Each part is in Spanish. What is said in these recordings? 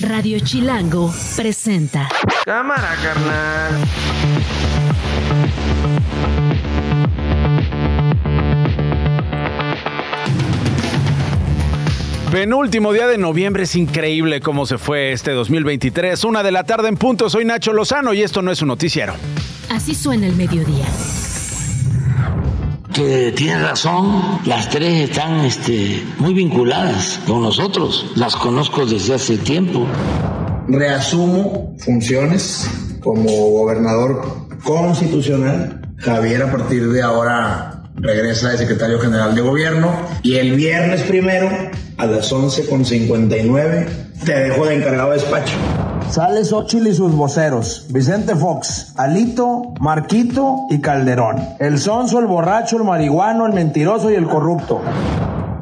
Radio Chilango presenta. Cámara, carnal. Penúltimo día de noviembre, es increíble cómo se fue este 2023. Una de la tarde en punto, soy Nacho Lozano y esto no es un noticiero. Así suena el mediodía. Que tiene razón, las tres están este, muy vinculadas con nosotros, las conozco desde hace tiempo. Reasumo funciones como gobernador constitucional. Javier a partir de ahora regresa de secretario general de gobierno y el viernes primero a las 11.59 te dejo de encargado de despacho. Sale Xochitl y sus voceros, Vicente Fox, Alito, Marquito y Calderón. El sonso, el borracho, el marihuano, el mentiroso y el corrupto.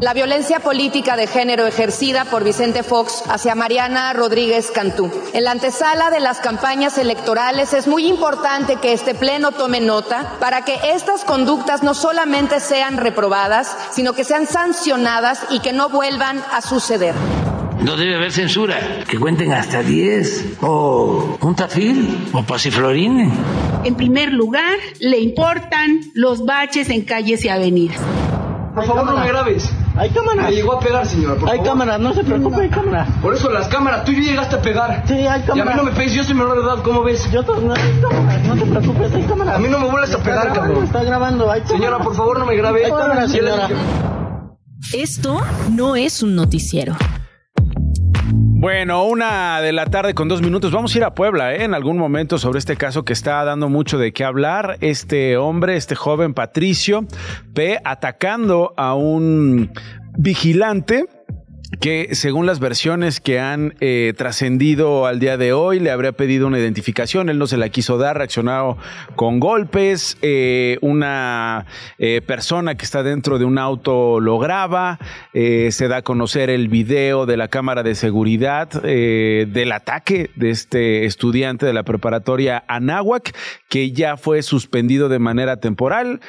La violencia política de género ejercida por Vicente Fox hacia Mariana Rodríguez Cantú. En la antesala de las campañas electorales es muy importante que este Pleno tome nota para que estas conductas no solamente sean reprobadas, sino que sean sancionadas y que no vuelvan a suceder. No debe haber censura, que cuenten hasta 10, o un tafil, o pasiflorine. En primer lugar, le importan los baches en calles y avenidas. Por favor, no me grabes. Hay cámaras. Me llegó a pegar, señora. Por Hay favor. cámaras, no se preocupe, hay cámaras. Por eso las cámaras, tú ya llegaste a pegar. Sí, hay Y a mí cámaras. no me pegues, yo soy menor de edad, ¿cómo ves? Yo to- no, hay cámaras, no te preocupes, hay cámaras. A mí no me vuelves a Está pegar, grabando, cabrón. Está grabando, hay cámaras. Señora, por favor, no me grabe. Hay cámaras, señora. Esto no es un noticiero. Bueno, una de la tarde con dos minutos. Vamos a ir a Puebla ¿eh? en algún momento sobre este caso que está dando mucho de qué hablar. Este hombre, este joven Patricio P, atacando a un vigilante que según las versiones que han eh, trascendido al día de hoy, le habría pedido una identificación, él no se la quiso dar, reaccionado con golpes, eh, una eh, persona que está dentro de un auto lo graba, se da a conocer el video de la cámara de seguridad del ataque de este estudiante de la preparatoria Anáhuac, que ya fue suspendido de manera temporal.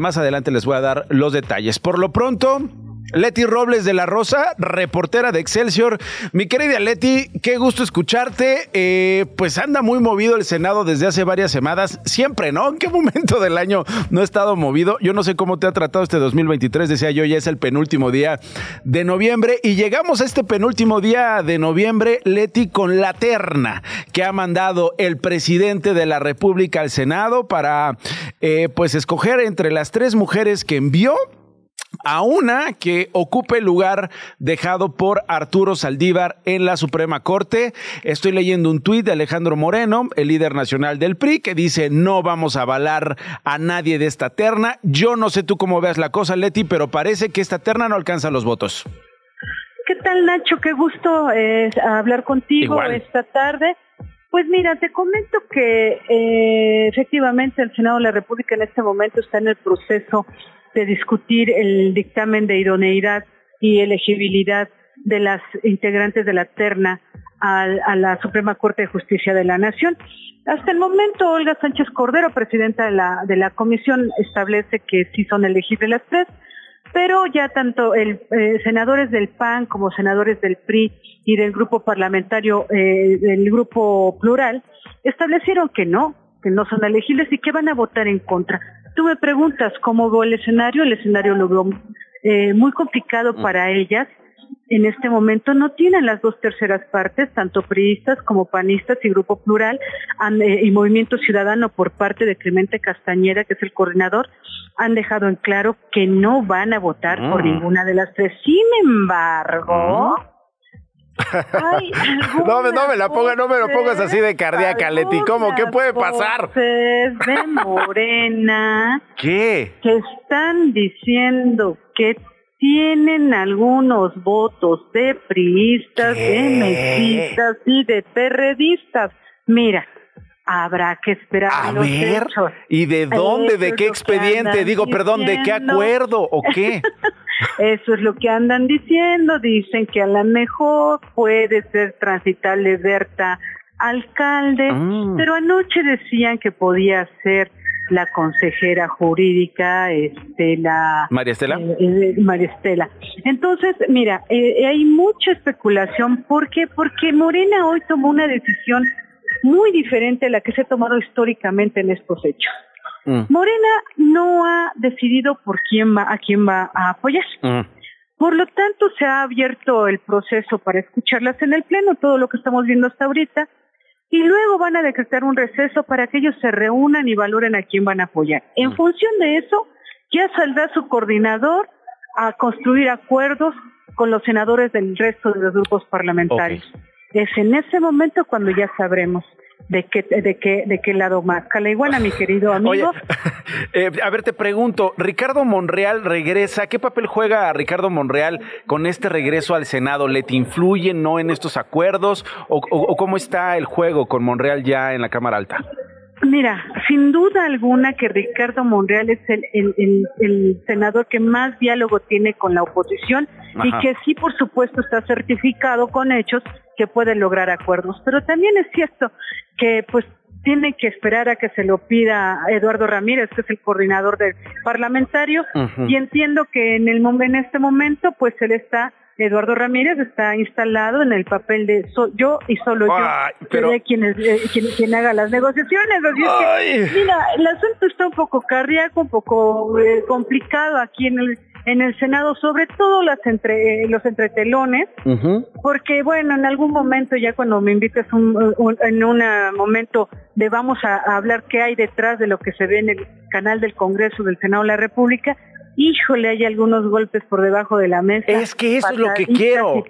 Más adelante les voy a dar los detalles. Por lo pronto... Leti Robles de la Rosa, reportera de Excelsior. Mi querida Leti, qué gusto escucharte. Eh, pues anda muy movido el Senado desde hace varias semanas. Siempre, ¿no? ¿En qué momento del año no ha estado movido? Yo no sé cómo te ha tratado este 2023. Decía yo, ya es el penúltimo día de noviembre. Y llegamos a este penúltimo día de noviembre, Leti, con la terna que ha mandado el presidente de la República al Senado para, eh, pues, escoger entre las tres mujeres que envió a una que ocupe el lugar dejado por Arturo Saldívar en la Suprema Corte. Estoy leyendo un tuit de Alejandro Moreno, el líder nacional del PRI, que dice no vamos a avalar a nadie de esta terna. Yo no sé tú cómo veas la cosa, Leti, pero parece que esta terna no alcanza los votos. ¿Qué tal, Nacho? Qué gusto eh, hablar contigo Igual. esta tarde. Pues mira, te comento que eh, efectivamente el Senado de la República en este momento está en el proceso de discutir el dictamen de idoneidad y elegibilidad de las integrantes de la terna al- a, la Suprema Corte de Justicia de la Nación. Hasta el momento, Olga Sánchez Cordero, presidenta de la, de la comisión, establece que sí son elegibles las tres, pero ya tanto el eh, senadores del PAN como senadores del PRI y del grupo parlamentario eh, del grupo plural establecieron que no, que no son elegibles y que van a votar en contra. Tú me preguntas cómo veo el escenario, el escenario lo veo eh, muy complicado para ellas. En este momento no tienen las dos terceras partes, tanto priistas como panistas y Grupo Plural eh, y Movimiento Ciudadano por parte de Clemente Castañeda, que es el coordinador, han dejado en claro que no van a votar por Mm. ninguna de las tres. Sin embargo, No me- no me la ponga- no me lo pongas así de cardíaca, Leti. ¿Cómo? ¿Qué puede pasar? de Morena ¿Qué? que están diciendo que tienen algunos votos de priistas, ¿Qué? de mesistas y de perredistas. Mira, habrá que esperar A los ver, hechos. ¿y de dónde? ¿De qué expediente? Digo, perdón, ¿de qué acuerdo o qué? Eso es lo que andan diciendo. Dicen que a lo mejor puede ser transitable Berta alcalde, Mm. pero anoche decían que podía ser la consejera jurídica, este, la María Estela. eh, eh, María Estela. Entonces, mira, eh, hay mucha especulación. ¿Por qué? Porque Morena hoy tomó una decisión muy diferente a la que se ha tomado históricamente en estos hechos. Mm, Morena no ha decidido por quién va, a quién va a apoyar. mm. Por lo tanto, se ha abierto el proceso para escucharlas en el Pleno, todo lo que estamos viendo hasta ahorita, y luego van a decretar un receso para que ellos se reúnan y valoren a quién van a apoyar. En función de eso, ya saldrá su coordinador a construir acuerdos con los senadores del resto de los grupos parlamentarios. Es en ese momento cuando ya sabremos de qué, de qué, de qué lado más. La iguana, mi querido amigo. Oye, eh, a ver, te pregunto, Ricardo Monreal regresa, ¿qué papel juega Ricardo Monreal con este regreso al Senado? ¿Le te influye, no, en estos acuerdos? ¿O, o- o cómo está el juego con Monreal ya en la Cámara Alta? Mira, sin duda alguna que Ricardo Monreal es el, el- el- el senador que más diálogo tiene con la oposición y que sí, por supuesto, está certificado con hechos que puede lograr acuerdos. Pero también es cierto que, pues, tiene que esperar a que se lo pida Eduardo Ramírez, que es el coordinador del parlamentario, y entiendo que en el en este momento, pues, él está Eduardo Ramírez está instalado en el papel de so- yo y solo Ay, yo pero- seré quien, es- eh, quien, quien haga las negociaciones. Así es que, mira, el asunto está un poco cardíaco, un poco eh, complicado aquí en el en el Senado, sobre todo las entre eh, los entretelones, porque bueno, en algún momento ya cuando me invites un, un- en un momento de vamos a, a hablar qué hay detrás de lo que se ve en el canal del Congreso del Senado de la República, híjole, hay algunos golpes por debajo de la mesa. Es que eso es lo que quiero.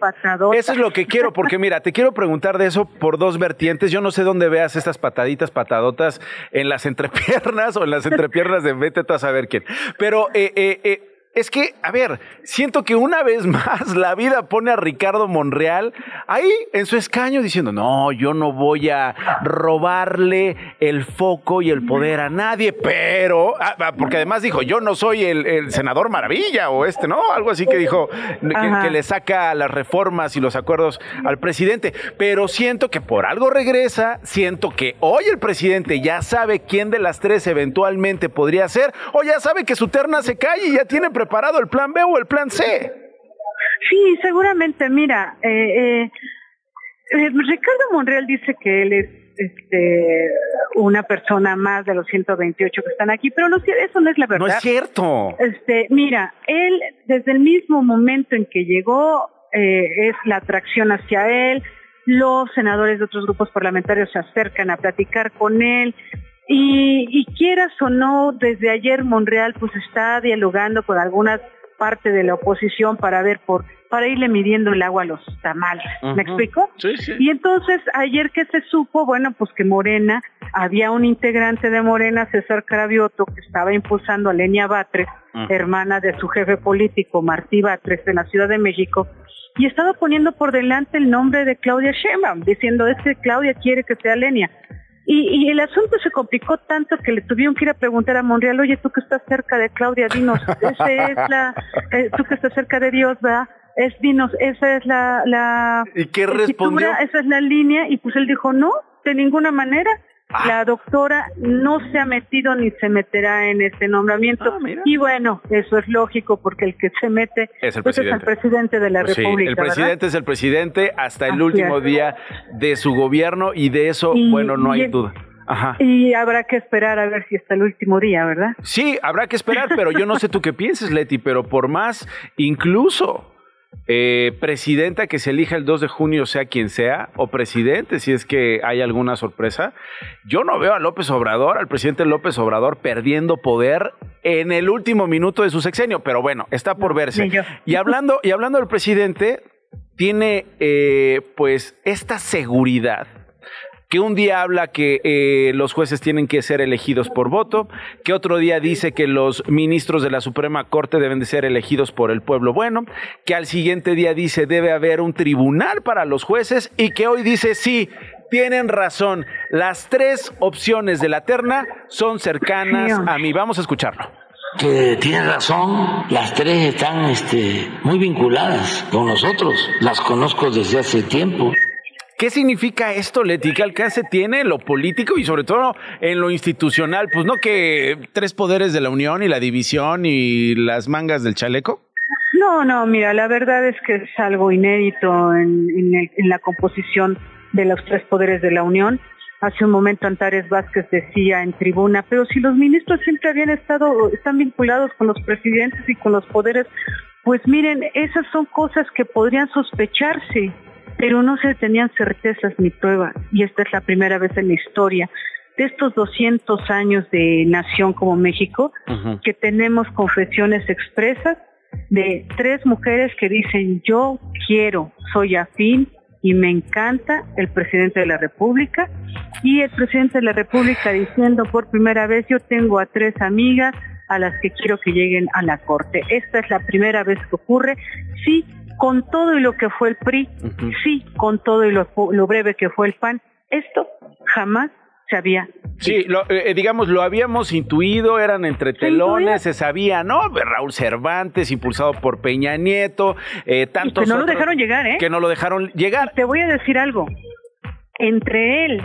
Eso es lo que quiero, porque mira, te quiero preguntar de eso por dos vertientes. Yo no sé dónde veas estas pataditas, patadotas en las entrepiernas o en las entrepiernas de vete tú a saber quién. Pero eh, eh, eh, es que, a ver, siento que una vez más la vida pone a Ricardo Monreal ahí en su escaño diciendo, no, yo no voy a robarle el foco y el poder a nadie, pero, ah, ah, porque además dijo, yo no soy el, el senador maravilla o este, ¿no? Algo así que dijo, que, que le saca las reformas y los acuerdos al presidente, pero siento que por algo regresa, siento que hoy el presidente ya sabe quién de las tres eventualmente podría ser, o ya sabe que su terna se cae y ya tiene preparado el plan B o el plan C. Sí, seguramente. Mira, eh, eh, eh, Ricardo Monreal dice que él es este, una persona más de los 128 que están aquí, pero no, eso no es la verdad. No es cierto. Este, mira, él desde el mismo momento en que llegó eh, es la atracción hacia él. Los senadores de otros grupos parlamentarios se acercan a platicar con él. Y, y quieras o no, desde ayer Monreal pues está dialogando con algunas partes de la oposición para ver por para irle midiendo el agua a los tamales. ¿Me explico? Sí, sí. Y entonces ayer que se supo, bueno, pues que Morena, había un integrante de Morena, César Cravioto, que estaba impulsando a Lenia Batres, Ujú. hermana de su jefe político, Martí Batres, en la Ciudad de México, y estaba poniendo por delante el nombre de Claudia Sheinbaum, diciendo, es que Claudia quiere que sea Lenia. Y, y el asunto se complicó tanto que le tuvieron que ir a preguntar a Monreal, oye, tú que estás cerca de Claudia, dinos, esa es la, eh, tú que estás cerca de Dios, ¿verdad? Es, dinos, esa es la, la ¿Y qué respondió? esa es la línea, y pues él dijo, no, de ninguna manera. Ah. La doctora no se ha metido ni se meterá en este nombramiento. Ah, y bueno, eso es lógico porque el que se mete Es el pues es el presidente. presidente de la Pues sí, República. el ¿verdad? presidente es el presidente hasta el Así último es. día de su gobierno y de eso, Y- bueno, no hay duda. Ajá. Y habrá que esperar a ver si hasta el último día, ¿verdad? Sí, habrá que esperar, pero yo no sé tú qué pienses, Leti, pero por más, incluso eh, presidenta que se elija el 2 de junio, sea quien sea, o presidente, si es que hay alguna sorpresa, yo no veo a López Obrador, al presidente López Obrador, perdiendo poder en el último minuto de su sexenio, pero bueno, está por verse. Y hablando, y hablando del presidente, tiene eh, pues esta seguridad que un día habla que eh, los jueces tienen que ser elegidos por voto, que otro día dice que los ministros de la Suprema Corte deben de ser elegidos por el pueblo bueno, que al siguiente día dice debe haber un tribunal para los jueces y que hoy dice sí, tienen razón, las tres opciones de la terna son cercanas a mí. Vamos a escucharlo. que tiene razón, las tres están este, muy vinculadas con nosotros, las conozco desde hace tiempo. ¿Qué significa esto, Leti? ¿Qué alcance tiene lo político y sobre todo en lo institucional? Pues no que tres poderes de la Unión y la división y las mangas del chaleco. No, no, mira, la verdad es que es algo inédito en, en la composición de los tres poderes de la Unión. Hace un momento Antares Vázquez decía en tribuna, pero si los ministros siempre habían estado, están vinculados con los presidentes y con los poderes, pues miren, esas son cosas que podrían sospecharse, pero no se tenían certezas ni pruebas. Y esta es la primera vez en la historia de estos 200 años de nación como México, que tenemos confesiones expresas de tres mujeres que dicen yo quiero, soy afín y me encanta el presidente de la República y el presidente de la República diciendo por primera vez yo tengo a tres amigas a las que quiero que lleguen a la corte. Esta es la primera vez que ocurre, sí, con todo y lo que fue el PRI, sí, con todo y lo, lo breve que fue el PAN, esto jamás se había Sí, lo, eh, digamos, lo habíamos intuido, eran entre telones, se sabía, ¿no? Raúl Cervantes, impulsado por Peña Nieto, eh, tantos. que no lo dejaron llegar, ¿eh? Que no lo dejaron llegar. te voy a decir algo. Entre él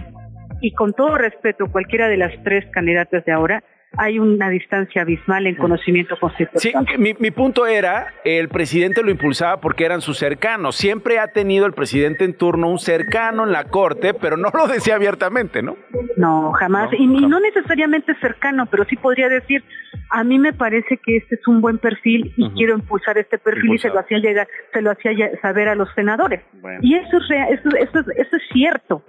y con todo respeto, cualquiera de las tres candidatas de ahora, hay una distancia abismal en conocimiento constitucional. Sí, mi, mi, punto era, el presidente lo impulsaba porque eran sus cercanos. Siempre ha tenido el presidente en turno un cercano en la corte, pero no lo decía abiertamente, ¿no? No, jamás. y, no necesariamente cercano, pero sí podría decir, a mí me parece que este es un buen perfil y quiero impulsar este perfil y se lo hacía llegar, se lo hacía saber a los senadores. Y eso es, eso, eso, eso es cierto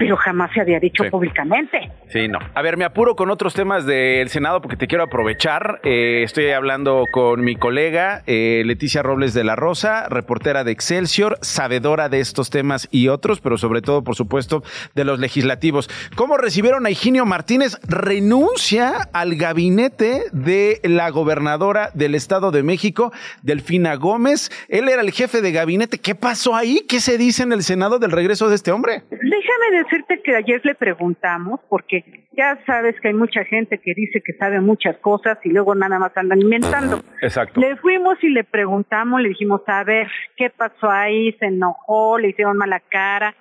pero jamás se había dicho públicamente. Sí, no. A ver, me apuro con otros temas del Senado porque te quiero aprovechar. Eh, estoy hablando con mi colega eh, Leticia Robles de la Rosa, reportera de Excelsior, sabedora de estos temas y otros, pero sobre todo, por supuesto, de los legislativos. ¿Cómo recibieron a Higinio Martínez? Renuncia al gabinete de la gobernadora del Estado de México, Delfina Gómez. Él era el jefe de gabinete. ¿Qué pasó ahí? ¿Qué se dice en el Senado del regreso de este hombre? Déjame decirte que ayer le preguntamos, porque ya sabes que hay mucha gente que dice que sabe muchas cosas y luego nada más andan inventando. Exacto. Le fuimos y le preguntamos, le dijimos, a ver, ¿qué pasó ahí? Se enojó, le hicieron mala cara.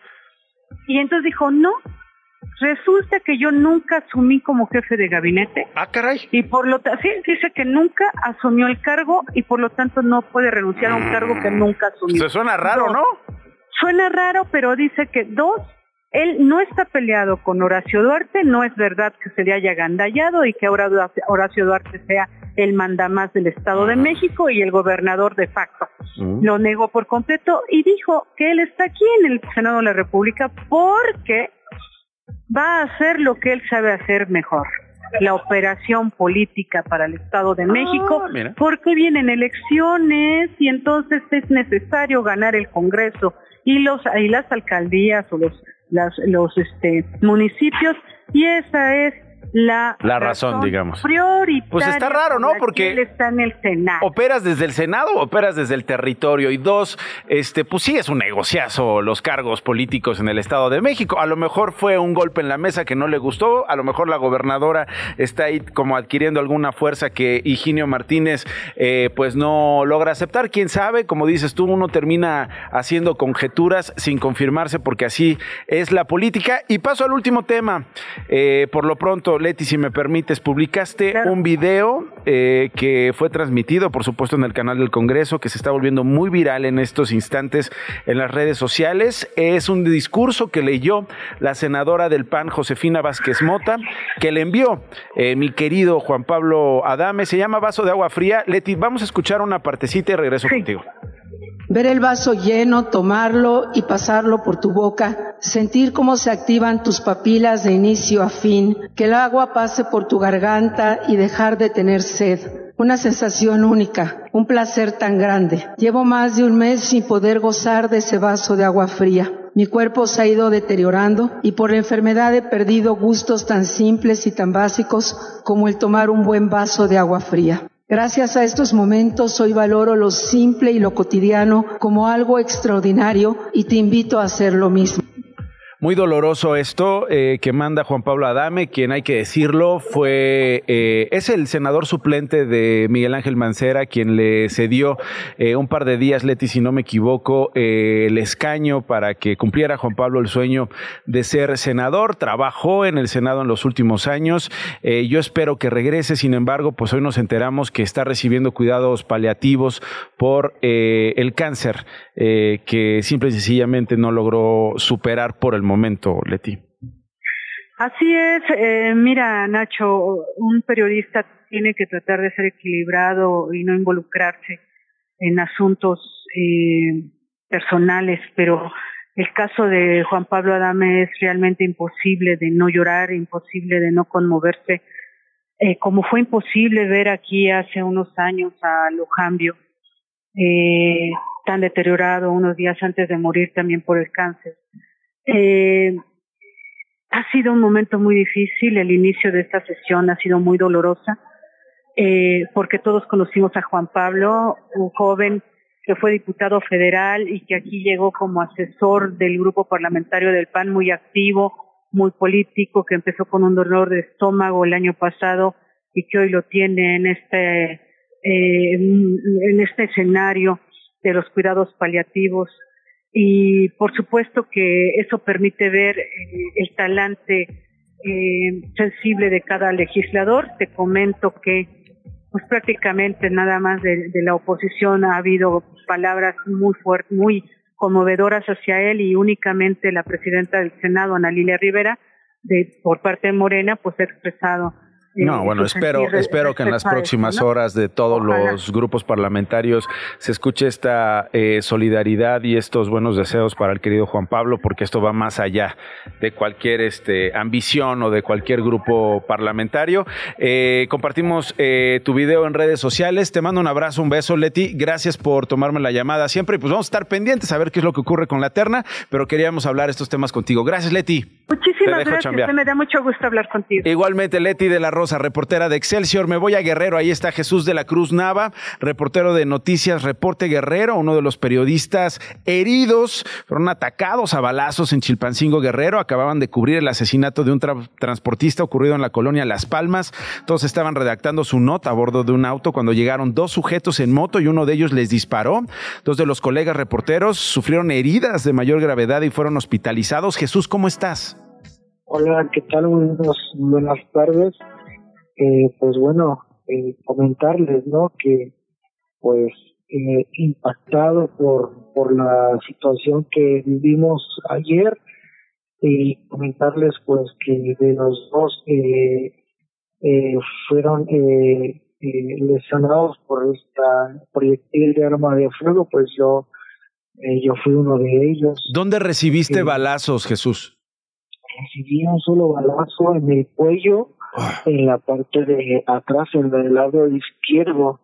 Y entonces dijo, no, resulta que yo nunca asumí como jefe de gabinete. Ah, caray. Y por lo tanto, sí, dice que nunca asumió el cargo y por lo tanto no puede renunciar a un cargo que nunca asumió. Se suena raro, ¿no? Suena raro, pero dice que dos, él no está peleado con Horacio Duarte, no es verdad que se le haya gandallado y que ahora Horacio Duarte sea el mandamás del Estado de México y el gobernador de facto. Lo negó por completo y dijo que él está aquí en el Senado de la República porque va a hacer lo que él sabe hacer mejor la operación política para el Estado de México, porque vienen elecciones y entonces es necesario ganar el Congreso y los y las alcaldías o los las, los este, municipios y esa es la, la razón, digamos. Prioritaria pues está raro, ¿no? Porque él está en el Senado. Operas desde el Senado, operas desde el territorio y dos, este, pues sí es un negociazo los cargos políticos en el Estado de México. A lo mejor fue un golpe en la mesa que no le gustó, a lo mejor la gobernadora está ahí como adquiriendo alguna fuerza que Higinio Martínez eh, pues no logra aceptar. Quién sabe, como dices tú, uno termina haciendo conjeturas sin confirmarse porque así es la política. Y paso al último tema, eh, por lo pronto Leti, si me permites, publicaste un video eh, que fue transmitido, por supuesto, en el canal del Congreso, que se está volviendo muy viral en estos instantes en las redes sociales. Es un discurso que leyó la senadora del PAN, Josefina Vázquez Mota, que le envió eh, mi querido Juan Pablo Adame. Se llama Vaso de Agua Fría. Leti, vamos a escuchar una partecita y regreso contigo. Ver el vaso lleno, tomarlo y pasarlo por tu boca, sentir cómo se activan tus papilas de inicio a fin, que el agua pase por tu garganta y dejar de tener sed. Una sensación única, un placer tan grande. Llevo más de un mes sin poder gozar de ese vaso de agua fría. Mi cuerpo se ha ido deteriorando y por la enfermedad he perdido gustos tan simples y tan básicos como el tomar un buen vaso de agua fría. Gracias a estos momentos hoy valoro lo simple y lo cotidiano como algo extraordinario y te invito a hacer lo mismo. Muy doloroso esto eh, que manda Juan Pablo Adame, quien hay que decirlo fue eh, es el senador suplente de Miguel Ángel Mancera, quien le cedió eh, un par de días, Leti, si no me equivoco, el escaño para que cumpliera Juan Pablo el sueño de ser senador. Trabajó en el Senado en los últimos años. yo espero que regrese. Sin embargo, pues hoy nos enteramos que está recibiendo cuidados paliativos por el cáncer que simple y sencillamente no logró superar por el Leti. Así es, eh, mira Nacho, un periodista tiene que tratar de ser equilibrado y no involucrarse en asuntos eh, personales, pero el caso de Juan Pablo Adame es realmente imposible de no llorar, imposible de no conmoverse, eh, como fue imposible ver aquí hace unos años a Lujambio, eh, tan deteriorado unos días antes de morir también por el cáncer. Eh, ha sido un momento muy difícil, el inicio de esta sesión ha sido muy dolorosa, eh, porque todos conocimos a Juan Pablo, un joven que fue diputado federal y que aquí llegó como asesor del grupo parlamentario del PAN, muy activo, muy político, que empezó con un dolor de estómago el año pasado y que hoy lo tiene en este, eh, en este escenario de los cuidados paliativos y por supuesto que eso permite ver eh, el talante eh, sensible de cada legislador. Te comento que pues prácticamente nada más de, la oposición ha habido palabras muy fuertes, muy conmovedoras hacia él y únicamente la presidenta del Senado, Ana Lilia Rivera, de, por parte de Morena, pues ha expresado no, bueno, espero, espero que en las próximas horas de todos los grupos parlamentarios se escuche esta eh, solidaridad y estos buenos deseos para el querido Juan Pablo, porque esto va más allá de cualquier este, ambición o de cualquier grupo parlamentario. Eh, compartimos eh, tu video en redes sociales. Te mando un abrazo, un beso, Leti. Gracias por tomarme la llamada siempre. Y pues vamos a estar pendientes a ver qué es lo que ocurre con la terna, pero queríamos hablar estos temas contigo. Gracias, Leti. Muchísimas gracias. Me da mucho gusto hablar contigo. Igualmente, Leti de la Rosa, reportera de Excelsior. Me voy a Guerrero. Ahí está Jesús de la Cruz Nava, reportero de Noticias Reporte Guerrero, uno de los periodistas heridos. Fueron atacados a balazos en Chilpancingo Guerrero. Acababan de cubrir el asesinato de un transportista ocurrido en la colonia Las Palmas. Todos estaban redactando su nota a bordo de un auto cuando llegaron dos sujetos en moto y uno de ellos les disparó. Dos de los colegas reporteros sufrieron heridas de mayor gravedad y fueron hospitalizados. Jesús, ¿cómo estás? Hola, ¿qué tal? buenas tardes. Eh, pues bueno, eh, comentarles, ¿no? Que pues eh, impactado por, por la situación que vivimos ayer y comentarles pues que de los dos eh, eh, fueron eh, eh, lesionados por esta proyectil de arma de fuego, pues yo, eh, yo fui uno de ellos. ¿Dónde recibiste balazos, Jesús? recibí un solo balazo en el cuello. En la parte de atrás, en el lado izquierdo.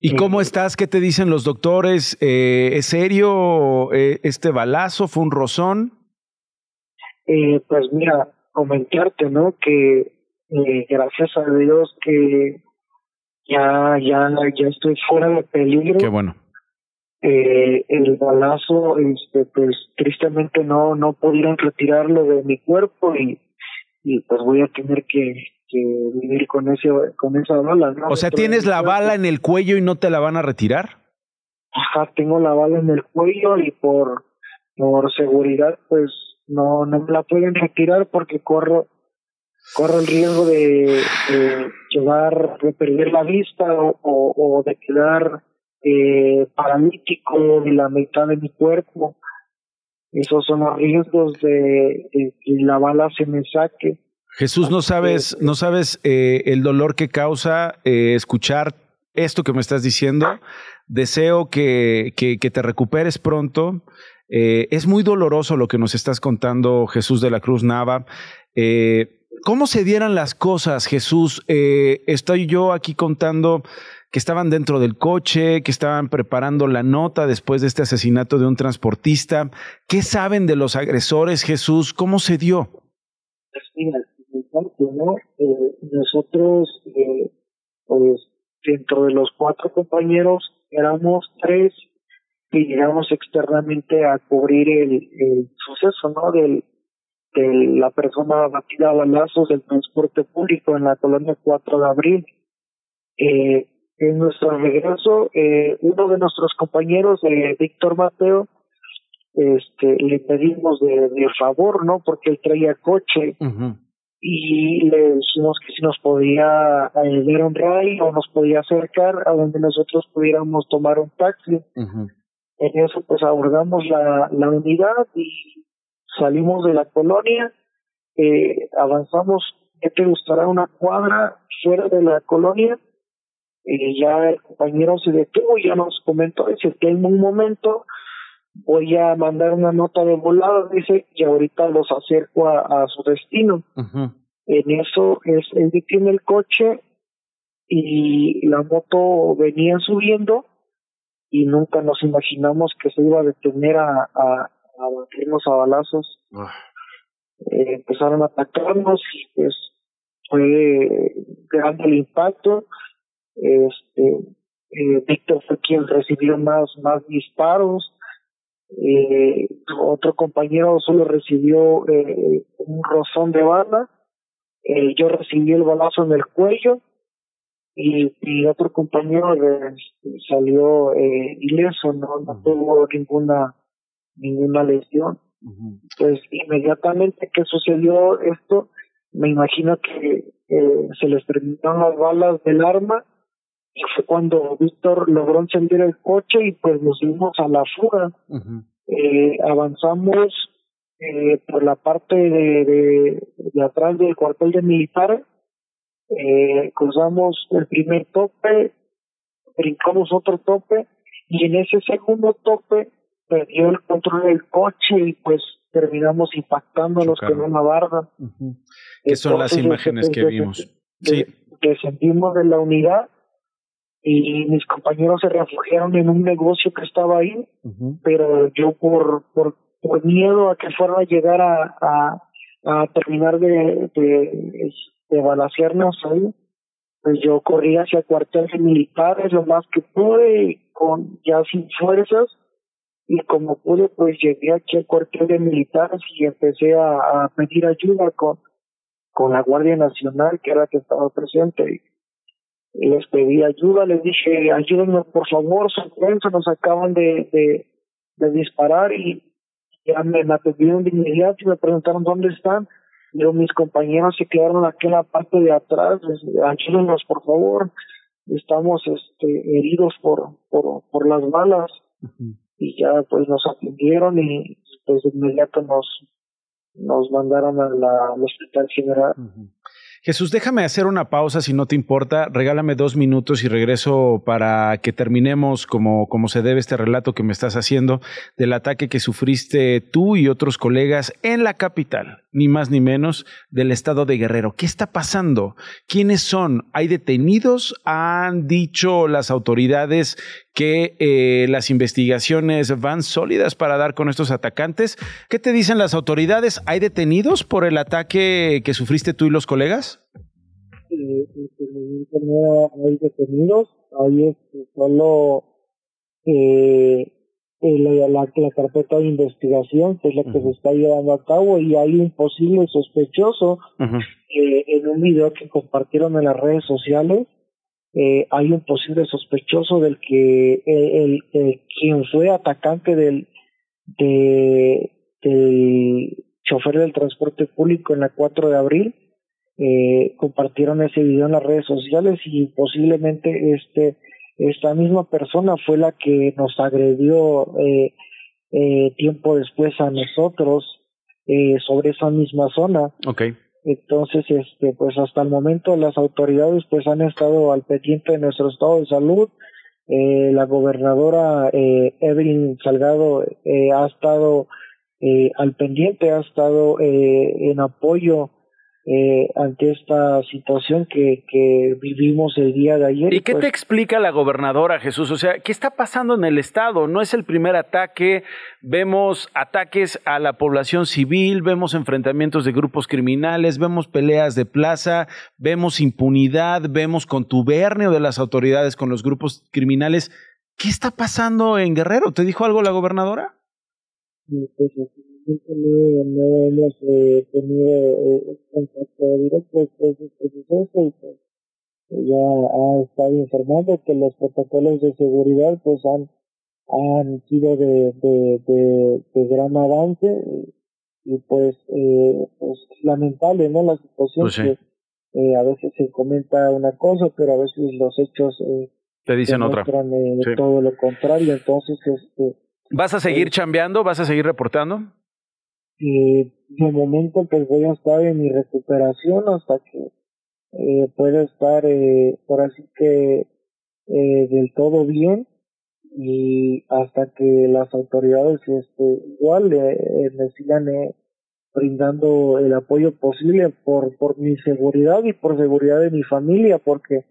¿Y cómo eh, estás? ¿Qué te dicen los doctores? Eh, ¿Es serio eh, este balazo? ¿Fue un rozón? Eh, pues mira, comentarte, ¿no? Que gracias a Dios que ya, ya, ya estoy fuera de peligro. Qué bueno el balazo, este, pues tristemente no, no pudieron retirarlo de mi cuerpo y, y pues voy a tener que, que vivir con ese, con esa bala, ¿no? O sea, ¿tienes la bala en el cuello y no te la van a retirar? Ajá, tengo la bala en el cuello y por, por seguridad, pues no, no me la pueden retirar porque corro, corro el riesgo de, de quedar, de perder la vista o, o, o de quedar eh, paralítico de la mitad de mi cuerpo. Esos son los riesgos de, que la bala se me saque. Jesús, no sabes, no sabes eh, el dolor que causa eh, escuchar esto que me estás diciendo. Deseo que, que, que te recuperes pronto. Eh, es muy doloroso lo que nos estás contando, Jesús de la Cruz Nava. ¿Cómo se dieran las cosas, Jesús? Estoy yo aquí contando que estaban dentro del coche, que estaban preparando la nota después de este asesinato de un transportista. ¿Qué saben de los agresores, Jesús? ¿Cómo se dio? Pues mira, ¿no? Eh, nosotros, eh, pues dentro de los cuatro compañeros, éramos tres que llegamos externamente a cubrir el, suceso, ¿no? Del, de la persona batida a balazos del transporte público en la colonia 4 de abril. Eh, en nuestro regreso, eh, uno de nuestros compañeros, eh, Víctor Mateo, este, le pedimos de, de, favor, ¿no? Porque él traía coche y le dijimos que si nos podía eh, dar un ray o nos podía acercar a donde nosotros pudiéramos tomar un taxi. En eso pues abordamos la, la unidad y salimos de la colonia, eh, avanzamos, ¿qué te gustará? Una cuadra fuera de la colonia, y ya el compañero se detuvo y ya nos comentó, dice que en un momento voy a mandar una nota de volada, dice, y ahorita los acerco a, su destino. En eso es, él detiene el coche y la moto venía subiendo y nunca nos imaginamos que se iba a detener a, a, a batirnos a balazos. Ah. Eh, empezaron a atacarnos y pues fue grande el impacto. Este, eh, Víctor fue quien recibió más, más disparos. Eh, otro compañero solo recibió eh, un rozón de bala. Eh, yo recibí el balazo en el cuello y, y otro compañero salió eh, ileso, no, no tuvo ninguna ninguna lesión. Pues inmediatamente que sucedió esto, me imagino que eh, se les terminaron las balas del arma y fue cuando Víctor logró encender el coche y pues nos dimos a la fuga. eh, avanzamos eh, por la parte de, de, de, atrás del cuartel de militar, eh, cruzamos el primer tope, brincamos otro tope y en ese segundo tope perdió el control del coche y pues terminamos impactándonos con una barda. Uh son las imágenes que vimos. Sí. Descendimos de la unidad y mis compañeros se refugiaron en un negocio que estaba ahí, pero yo por, por, por miedo a que fuera a llegar a, a, a terminar de, de, de balasearnos ahí, pues yo corrí hacia cuarteles militares lo más que pude, con ya sin fuerzas, y como pude pues llegué aquí al cuartel de militares y empecé a, a, pedir ayuda con con la Guardia Nacional que era la que estaba presente. y les pedí ayuda les dije ayúdenme por favor sorpresa nos acaban de, de, de disparar y ya me, me atendieron de inmediato y me preguntaron dónde están pero mis compañeros se quedaron aquí en la parte de atrás ayúdennos por favor estamos este heridos por por por las balas y ya pues nos atendieron y pues de inmediato nos nos mandaron a la, al hospital general. Uh -huh. Jesús, déjame hacer una pausa si no te importa. Regálame dos minutos y regreso para que terminemos como, como se debe este relato que me estás haciendo del ataque que sufriste tú y otros colegas en la capital, ni más ni menos, del estado de Guerrero. ¿Qué está pasando? ¿Quiénes son? ¿Hay detenidos? ¿Han dicho las autoridades que eh, las investigaciones van sólidas para dar con estos atacantes? ¿Qué te dicen las autoridades? ¿Hay detenidos por el ataque que sufriste tú y los colegas? Eh, no hay detenidos, hay solo eh, la, la, la, carpeta de investigación, que es la que uh -huh. se está llevando a cabo, y hay un posible sospechoso uh -huh. eh, en un video que compartieron en las redes sociales. Eh, hay un posible sospechoso del que el, quien fue atacante del de, del chofer del transporte público en la 4 de abril eh, compartieron ese video en las redes sociales y posiblemente este esta misma persona fue la que nos agredió eh, eh, tiempo después a nosotros eh, sobre esa misma zona. Okay. Entonces, este, pues hasta el momento las autoridades pues han estado al pendiente de nuestro estado de salud. Eh, la gobernadora eh, Evelyn Salgado eh, ha estado eh, al pendiente, ha estado eh, en apoyo eh, ante esta situación que, que vivimos el día de ayer. ¿Y qué pues, te explica la gobernadora, Jesús? O sea, ¿qué está pasando en el Estado? No es el primer ataque, vemos ataques a la población civil, vemos enfrentamientos de grupos criminales, vemos peleas de plaza, vemos impunidad, vemos contubernio de las autoridades con los grupos criminales. ¿Qué está pasando en Guerrero? ¿Te dijo algo la gobernadora? Pues no, no hemos eh, tenido eh, contacto directo este suceso y pues ya ha estado informando que los protocolos de seguridad pues han han sido de, de, de, de gran avance y, pues eh, pues lamentable no la situación pues que eh, a veces se comenta una cosa pero a veces los hechos eh, te dicen otra eh, todo lo contrario entonces este vas a seguir chambeando vas a seguir reportando eh, de momento pues voy a estar en mi recuperación hasta que eh, pueda estar eh, por así que eh, del todo bien y hasta que las autoridades este igual eh, me sigan brindando el apoyo posible por por mi seguridad y por seguridad de mi familia porque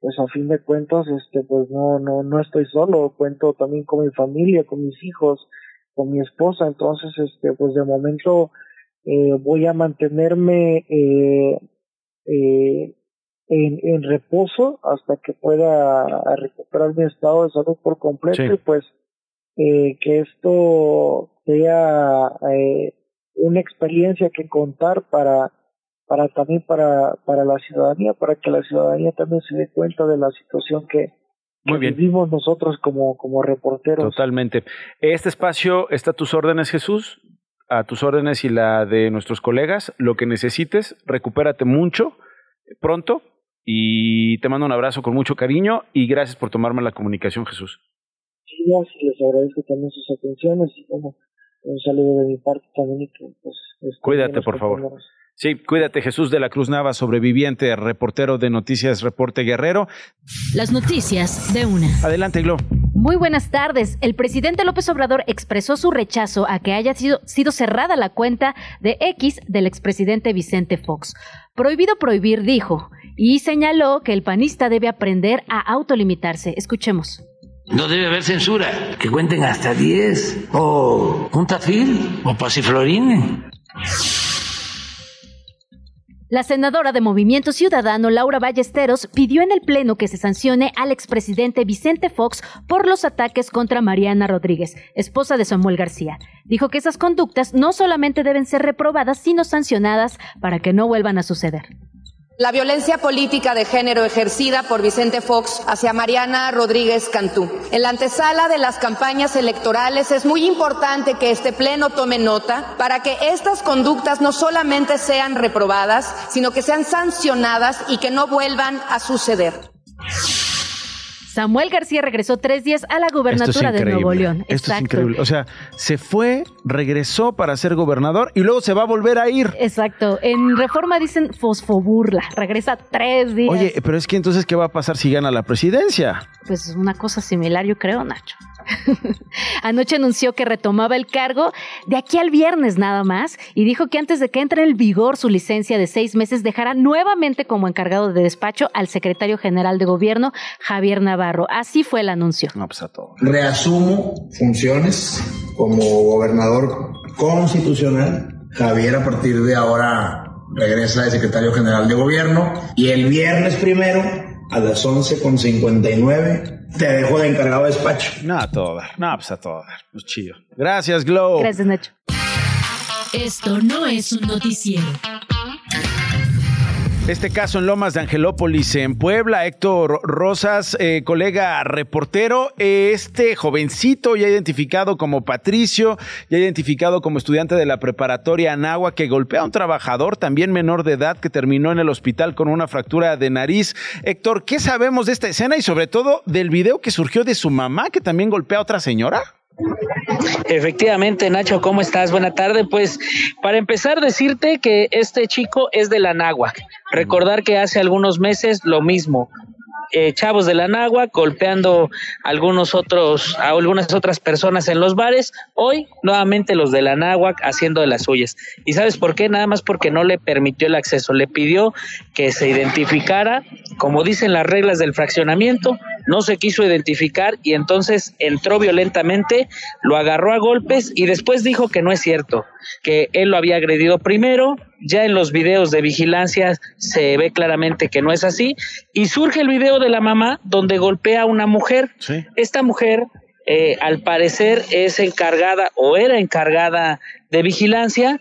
pues a fin de cuentas este pues no no no estoy solo. Cuento también con mi familia con mis hijos con mi esposa. Entonces este pues de momento eh, voy a mantenerme eh, eh, en, en reposo hasta que pueda recuperar mi estado de salud por completo y pues eh, que esto sea eh, una experiencia que contar para para también para para la ciudadanía para que la ciudadanía también se dé cuenta de la situación que, Muy bien. vivimos nosotros como como reporteros Totalmente. Este espacio está a tus órdenes, Jesús, a tus órdenes y la de nuestros colegas. Lo que necesites, recupérate mucho, pronto, y te mando un abrazo con mucho cariño y gracias por tomarme la comunicación, Jesús. Sí, gracias, les agradezco también sus atenciones y bueno, un saludo de mi parte también y que pues Cuídate, por favor. Sí, cuídate, Jesús de la Cruz Nava, sobreviviente, reportero de Noticias Reporte Guerrero. Las noticias de una. Adelante, Glo. Muy buenas tardes. El presidente López Obrador expresó su rechazo a que haya sido, sido cerrada la cuenta de X del expresidente Vicente Fox. Prohibido prohibir, dijo, y señaló que el panista debe aprender a autolimitarse. Escuchemos. No debe haber censura. Que cuenten hasta 10. O Juntafil. O Pasiflorine. La senadora de Movimiento Ciudadano, Laura Ballesteros, pidió en el Pleno que se sancione al expresidente Vicente Fox por los ataques contra Mariana Rodríguez, esposa de Samuel García. Dijo que esas conductas no solamente deben ser reprobadas, sino sancionadas para que no vuelvan a suceder. La violencia política de género ejercida por Vicente Fox hacia Mariana Rodríguez Cantú. En la antesala de las campañas electorales es muy importante que este Pleno tome nota para que estas conductas no solamente sean reprobadas, sino que sean sancionadas y que no vuelvan a suceder. Samuel García regresó tres días a la es gubernatura de. Nuevo León. Esto es increíble. O sea, se fue, regresó para ser gobernador y luego se va a volver a ir. Exacto. En Reforma dicen fosfoburla. Regresa tres días. Oye, pero es que entonces, ¿qué va a pasar si gana la presidencia? Pues una cosa similar, yo creo, Nacho. Anoche anunció que retomaba el cargo de aquí al viernes nada más y dijo que antes de que entre en vigor su licencia de seis meses dejará nuevamente como encargado de despacho al secretario general de gobierno Javier Navarro. Así fue el anuncio. No, pues a todo. Reasumo funciones como gobernador constitucional. Javier a partir de ahora regresa de secretario general de gobierno y el viernes primero a las 11.59 te dejo de encargado de despacho. No, a todo dar. No, pues a todo dar. Pues chido. Gracias, Glow. Gracias, Nacho. Esto no es un noticiero. Este caso en Lomas de Angelópolis, en Puebla, Héctor Rosas, eh, colega reportero, este jovencito ya identificado como Patricio, ya identificado como estudiante de la preparatoria Anagua, que golpea a un trabajador también menor de edad que terminó en el hospital con una fractura de nariz. Héctor, ¿qué sabemos de esta escena y sobre todo del video que surgió de su mamá que también golpea a otra señora? Efectivamente, Nacho, ¿cómo estás? Buena tarde. Pues para empezar, decirte que este chico es de la Náhuac. Recordar que hace algunos meses lo mismo. Eh, chavos de la Náhuac golpeando a algunos otros, a algunas otras personas en los bares. Hoy, nuevamente los de la Náhuac haciendo de las suyas. ¿Y sabes por qué? Nada más porque no le permitió el acceso. Le pidió que se identificara, como dicen las reglas del fraccionamiento, no se quiso identificar y entonces entró violentamente, lo agarró a golpes y después dijo que no es cierto, que él lo había agredido primero, ya en los videos de vigilancia se ve claramente que no es así y surge el video de la mamá donde golpea a una mujer. Esta mujer eh, al parecer es encargada o era encargada de vigilancia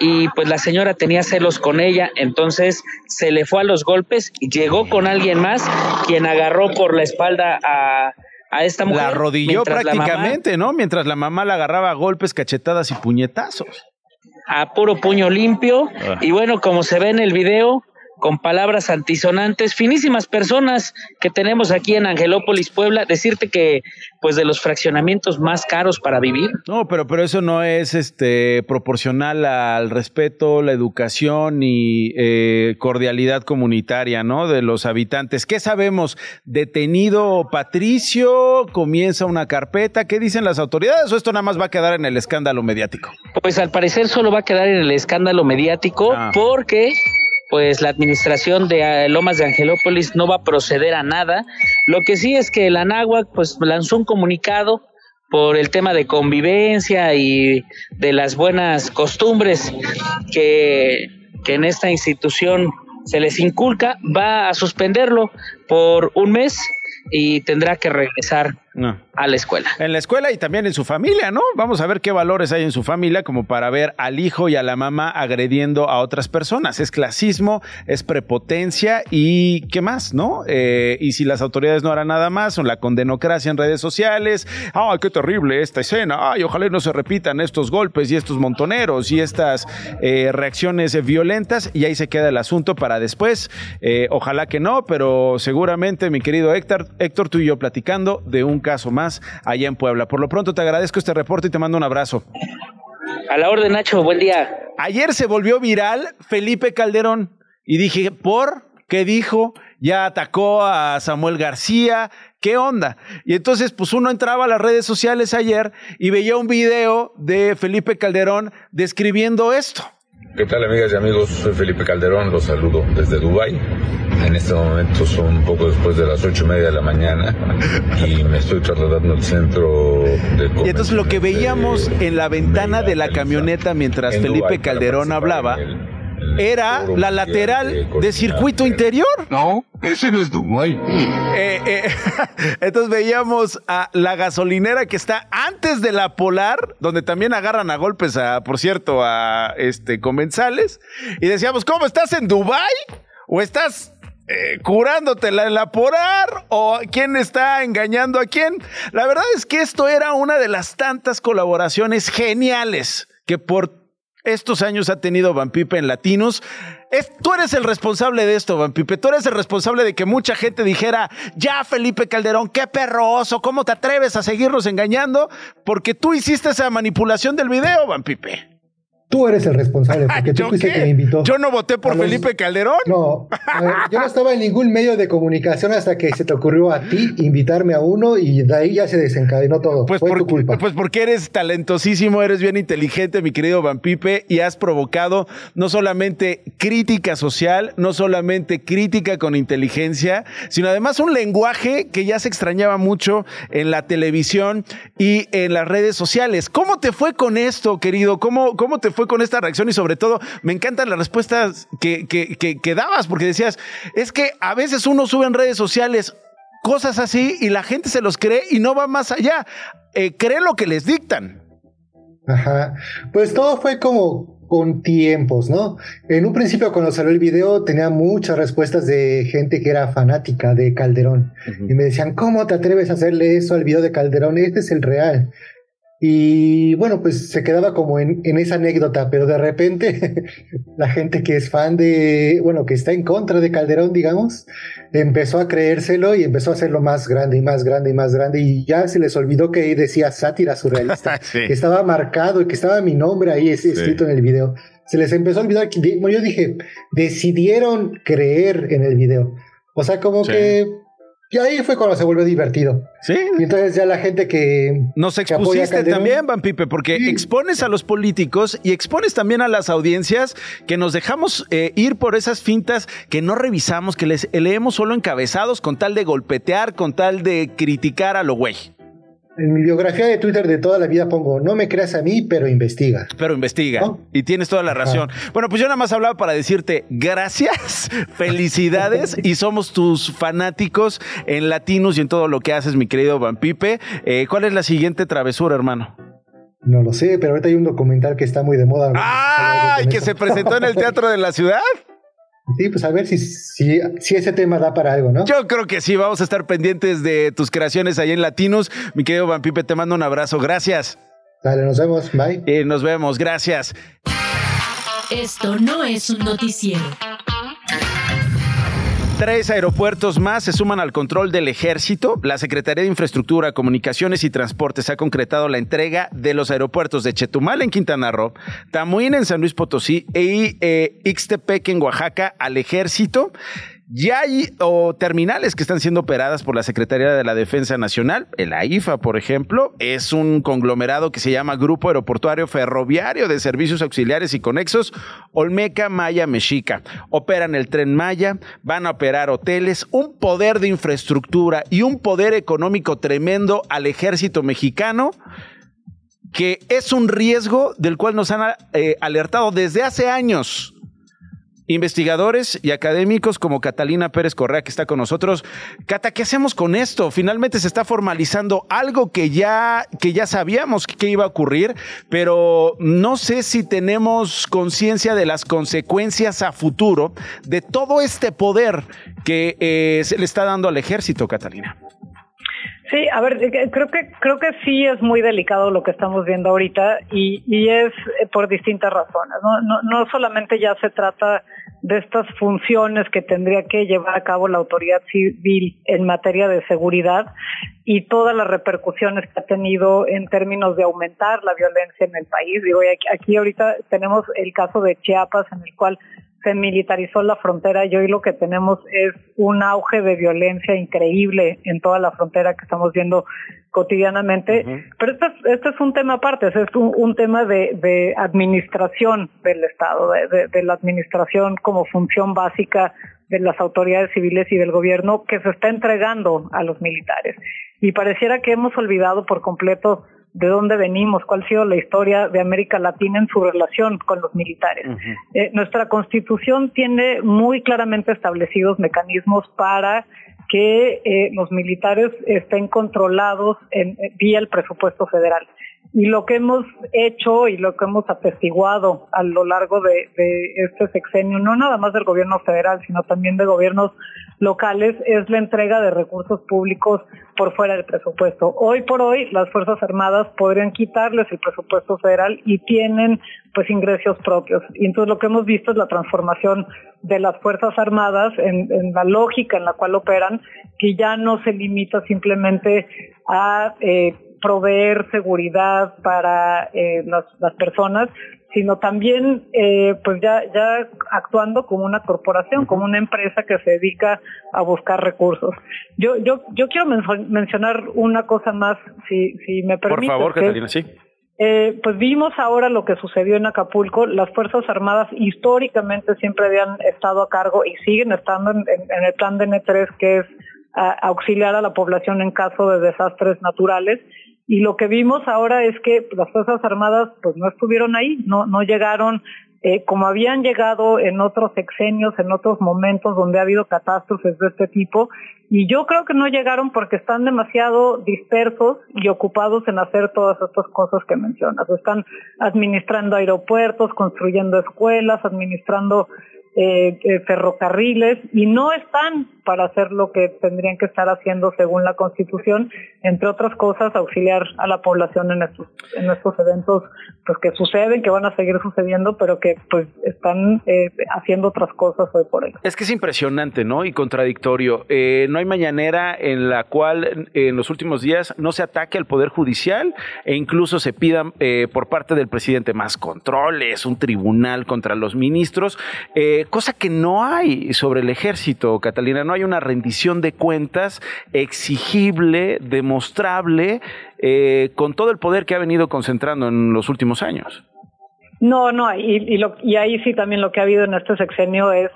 y pues la señora tenía celos con ella, entonces se le fue a los golpes y llegó con alguien más quien agarró por la espalda a, a esta mujer. La arrodilló prácticamente, ¿no? Mientras la mamá la agarraba a golpes, cachetadas y puñetazos. A puro puño limpio. Ah. Y bueno, como se ve en el video, con palabras antisonantes, finísimas personas que tenemos aquí en Angelópolis, Puebla, decirte que pues de los fraccionamientos más caros para vivir. No, pero, pero eso no es este proporcional al respeto, la educación y eh, cordialidad comunitaria, ¿no? De los habitantes. ¿Qué sabemos? Detenido Patricio, comienza una carpeta. ¿Qué dicen las autoridades? ¿O esto nada más va a quedar en el escándalo mediático? Pues al parecer solo va a quedar en el escándalo mediático Ah. porque pues la administración de eh, Lomas de Angelópolis no va a proceder a nada. Lo que sí es que la Anáhuac pues lanzó un comunicado por el tema de convivencia y de las buenas costumbres que, que en esta institución se les inculca, va a suspenderlo por un mes y tendrá que regresar No. a la escuela. En la escuela y también en su familia, ¿no? Vamos a ver qué valores hay en su familia como para ver al hijo y a la mamá agrediendo a otras personas. Es clasismo, es prepotencia y qué más, ¿no? Eh, y si las autoridades no harán nada más, son la condenocracia en redes sociales. ¡Ay, qué terrible esta escena! ¡Ay, ojalá no se repitan estos golpes y estos montoneros y estas eh, reacciones violentas! Y ahí se queda el asunto para después. Eh, ojalá que no, pero seguramente, mi querido Héctor, Héctor, tú y yo platicando de un caso más allá en Puebla. Por lo pronto te agradezco este reporte y te mando un abrazo. A la orden, Nacho, buen día. Ayer se volvió viral Felipe Calderón y dije, ¿por qué dijo? Ya atacó a Samuel García, ¿qué onda? Y entonces, pues uno entraba a las redes sociales ayer y veía un video de Felipe Calderón describiendo esto. ¿Qué tal amigas y amigos? Soy Felipe Calderón, los saludo desde Dubai. En este momento son un poco después de las ocho y media de la mañana y me estoy trasladando al centro de Y entonces lo que veíamos en la ventana de la camioneta mientras En Felipe Calderón hablaba era la lateral de circuito interior. No, ese no es Dubái. Eh, eh, entonces veíamos a la gasolinera que está antes de la Polar, donde también agarran a golpes, a, por cierto, a este comensales. Y decíamos, ¿cómo estás en Dubai? ¿O estás eh, curándotela en la Polar? ¿O quién está engañando a quién? La verdad es que esto era una de las tantas colaboraciones geniales que por estos años ha tenido Van Pipe en Latinos. Es- tú eres el responsable de esto, Van Pipe. Tú eres el responsable de que mucha gente dijera, ya Felipe Calderón, qué perroso, ¿cómo te atreves a seguirnos engañando? Porque tú hiciste esa manipulación del video, Van Pipe. Tú eres el responsable, porque tú ¿Yo fuiste quien me invitó. Yo no voté por los- Felipe Calderón. No, ver, yo no estaba en ningún medio de comunicación hasta que se te ocurrió a ti invitarme a uno y de ahí ya se desencadenó todo. Pues, Fue tu culpa. pues porque eres talentosísimo, eres bien inteligente, mi querido Van Pipe, y has provocado no solamente crítica social, no solamente crítica con inteligencia, sino además un lenguaje que ya se extrañaba mucho en la televisión y en las redes sociales. ¿Cómo te fue con esto, querido? ¿Cómo, cómo te fue con esta reacción? Y sobre todo, me encantan las respuestas que, que, que, que dabas, porque decías, es que a veces uno sube en redes sociales cosas así y la gente se los cree y no va más allá. Eh, cree lo que les dictan. Ajá. Pues todo fue como con tiempos, ¿no? En un principio cuando salió el video tenía muchas respuestas de gente que era fanática de Calderón y me decían, ¿cómo te atreves a hacerle eso al video de Calderón? Este es el real. Y bueno, pues se quedaba como en, en esa anécdota, pero de repente la gente que es fan de, bueno, que está en contra de Calderón, digamos, empezó a creérselo y empezó a hacerlo más grande y más grande y más grande y ya se les olvidó que ahí decía sátira surrealista, Sí. que estaba marcado y que estaba mi nombre ahí es- escrito en el video. Se les empezó a olvidar que, bueno, yo dije, decidieron creer en el video. O sea, como Sí. que Y ahí fue cuando se volvió divertido. Sí. Y entonces ya la gente que. Nos expusiste también, Van Pipe, porque expones a los políticos y expones también a las audiencias que nos dejamos eh, ir por esas fintas que no revisamos, que les leemos solo encabezados con tal de golpetear, con tal de criticar a lo güey. En mi biografía de Twitter de toda la vida pongo: No me creas a mí, pero investiga. Pero investiga. Y tienes toda la razón. Bueno, pues yo nada más hablaba para decirte gracias, felicidades y somos tus fanáticos en Latinos y en todo lo que haces, mi querido Van Pipe. Eh, ¿Cuál es la siguiente travesura, hermano? No lo sé, pero ahorita hay un documental que está muy de moda. ¡Ay! Que se presentó en el Teatro de la Ciudad. Sí, pues a ver si, si, si ese tema da para algo, ¿no? Yo creo que sí, vamos a estar pendientes de tus creaciones ahí en Latinos. Mi querido Van Pipe, te mando un abrazo. Gracias. Dale, nos vemos. Bye. Eh, nos vemos. Gracias. Esto no es un noticiero. Tres aeropuertos más se suman al control del ejército. La Secretaría de Infraestructura, Comunicaciones y Transportes ha concretado la entrega de los aeropuertos de Chetumal en Quintana Roo, Tamuín en San Luis Potosí y eh, Ixtepec en Oaxaca al ejército. Ya hay o, terminales que están siendo operadas por la Secretaría de la Defensa Nacional. El AIFA, por ejemplo, es un conglomerado que se llama Grupo Aeroportuario Ferroviario de Servicios Auxiliares y Conexos Olmeca Maya Mexica. Operan el tren Maya, van a operar hoteles, un poder de infraestructura y un poder económico tremendo al ejército mexicano que es un riesgo del cual nos han eh, alertado desde hace años investigadores y académicos como Catalina Pérez Correa, que está con nosotros. Cata, ¿qué hacemos con esto? Finalmente se está formalizando algo que ya, que ya sabíamos que iba a ocurrir, pero no sé si tenemos conciencia de las consecuencias a futuro de todo este poder que eh, se le está dando al ejército, Catalina. Sí, a ver, eh, creo que creo que sí es muy delicado lo que estamos viendo ahorita y, y es eh, por distintas razones. ¿no? No, no solamente ya se trata de estas funciones que tendría que llevar a cabo la autoridad civil en materia de seguridad y todas las repercusiones que ha tenido en términos de aumentar la violencia en el país. Digo, aquí, aquí ahorita tenemos el caso de Chiapas en el cual se militarizó la frontera y hoy lo que tenemos es un auge de violencia increíble en toda la frontera que estamos viendo cotidianamente. Pero este es, este es un tema aparte, es un, un tema de, de administración del Estado, de, de, de la administración como función básica de las autoridades civiles y del gobierno que se está entregando a los militares. Y pareciera que hemos olvidado por completo de dónde venimos, cuál ha sido la historia de América Latina en su relación con los militares. Eh, nuestra constitución tiene muy claramente establecidos mecanismos para que eh, los militares estén controlados en, eh, vía el presupuesto federal. Y lo que hemos hecho y lo que hemos atestiguado a lo largo de, de este sexenio, no nada más del gobierno federal, sino también de gobiernos locales, es la entrega de recursos públicos por fuera del presupuesto. Hoy por hoy las Fuerzas Armadas podrían quitarles el presupuesto federal y tienen pues ingresos propios. Y entonces lo que hemos visto es la transformación de las Fuerzas Armadas en, en la lógica en la cual operan, que ya no se limita simplemente a eh, proveer seguridad para eh, las, las personas, sino también eh, pues ya ya actuando como una corporación, como una empresa que se dedica a buscar recursos. Yo yo yo quiero men mencionar una cosa más, si si me Por permite. favor, Catalina, sí. Eh, pues vimos ahora lo que sucedió en Acapulco. Las Fuerzas Armadas históricamente siempre habían estado a cargo y siguen estando en, en, en el plan de N3, que es a, auxiliar a la población en caso de desastres naturales. Y lo que vimos ahora es que las Fuerzas Armadas pues no estuvieron ahí, no, no llegaron eh, como habían llegado en otros sexenios, en otros momentos donde ha habido catástrofes de este tipo, y yo creo que no llegaron porque están demasiado dispersos y ocupados en hacer todas estas cosas que mencionas. Están administrando aeropuertos, construyendo escuelas, administrando eh, eh, ferrocarriles y no están para hacer lo que tendrían que estar haciendo según la Constitución, entre otras cosas, auxiliar a la población en estos, en estos eventos pues que suceden, que van a seguir sucediendo, pero que pues están eh, haciendo otras cosas hoy por hoy. Es que es impresionante, ¿no? Y contradictorio. Eh, no hay mañanera en la cual en los últimos días no se ataque al Poder Judicial e incluso se pidan eh, por parte del presidente más controles, un tribunal contra los ministros, eh, cosa que no hay sobre el ejército, Catalina. No hay hay una rendición de cuentas exigible, demostrable, eh, con todo el poder que ha venido concentrando en los últimos años. No, no, y, y, lo, y ahí sí también lo que ha habido en este sexenio es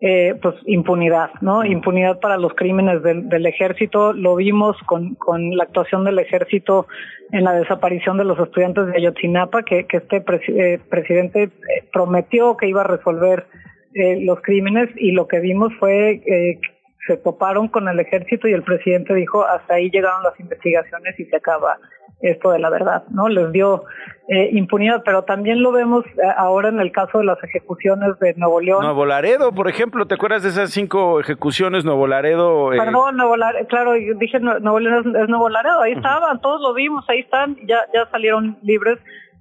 eh, pues impunidad, ¿no? Impunidad para los crímenes del, del ejército. Lo vimos con, con la actuación del ejército en la desaparición de los estudiantes de Ayotzinapa, que, que este eh, presidente eh, prometió que iba a resolver eh, los crímenes y lo que vimos fue eh, se toparon con el ejército y el presidente dijo hasta ahí llegaron las investigaciones y se acaba esto de la verdad, ¿no? Les dio eh, impunidad, pero también lo vemos eh, ahora en el caso de las ejecuciones de Nuevo León. Nuevo Laredo, por ejemplo, ¿te acuerdas de esas cinco ejecuciones? Nuevo Laredo. eh, Perdón, Nuevo Laredo, claro, dije Nue- Nuevo León es, es Nuevo Laredo, ahí estaban, todos lo vimos, ahí están, ya, ya salieron libres,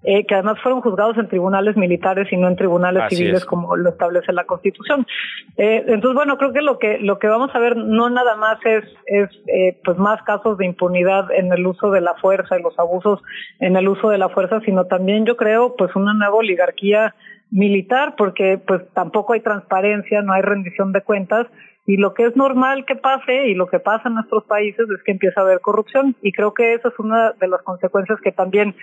eh, que además fueron juzgados en tribunales militares y no en tribunales Así civiles es. como lo establece la Constitución. Eh, entonces, bueno, creo que lo que lo que vamos a ver no nada más es es eh, pues más casos de impunidad en el uso de la fuerza y los abusos en el uso de la fuerza, sino también yo creo pues una nueva oligarquía militar porque pues tampoco hay transparencia, no hay rendición de cuentas y lo que es normal que pase y lo que pasa en nuestros países es que empieza a haber corrupción y creo que esa es una de las consecuencias que también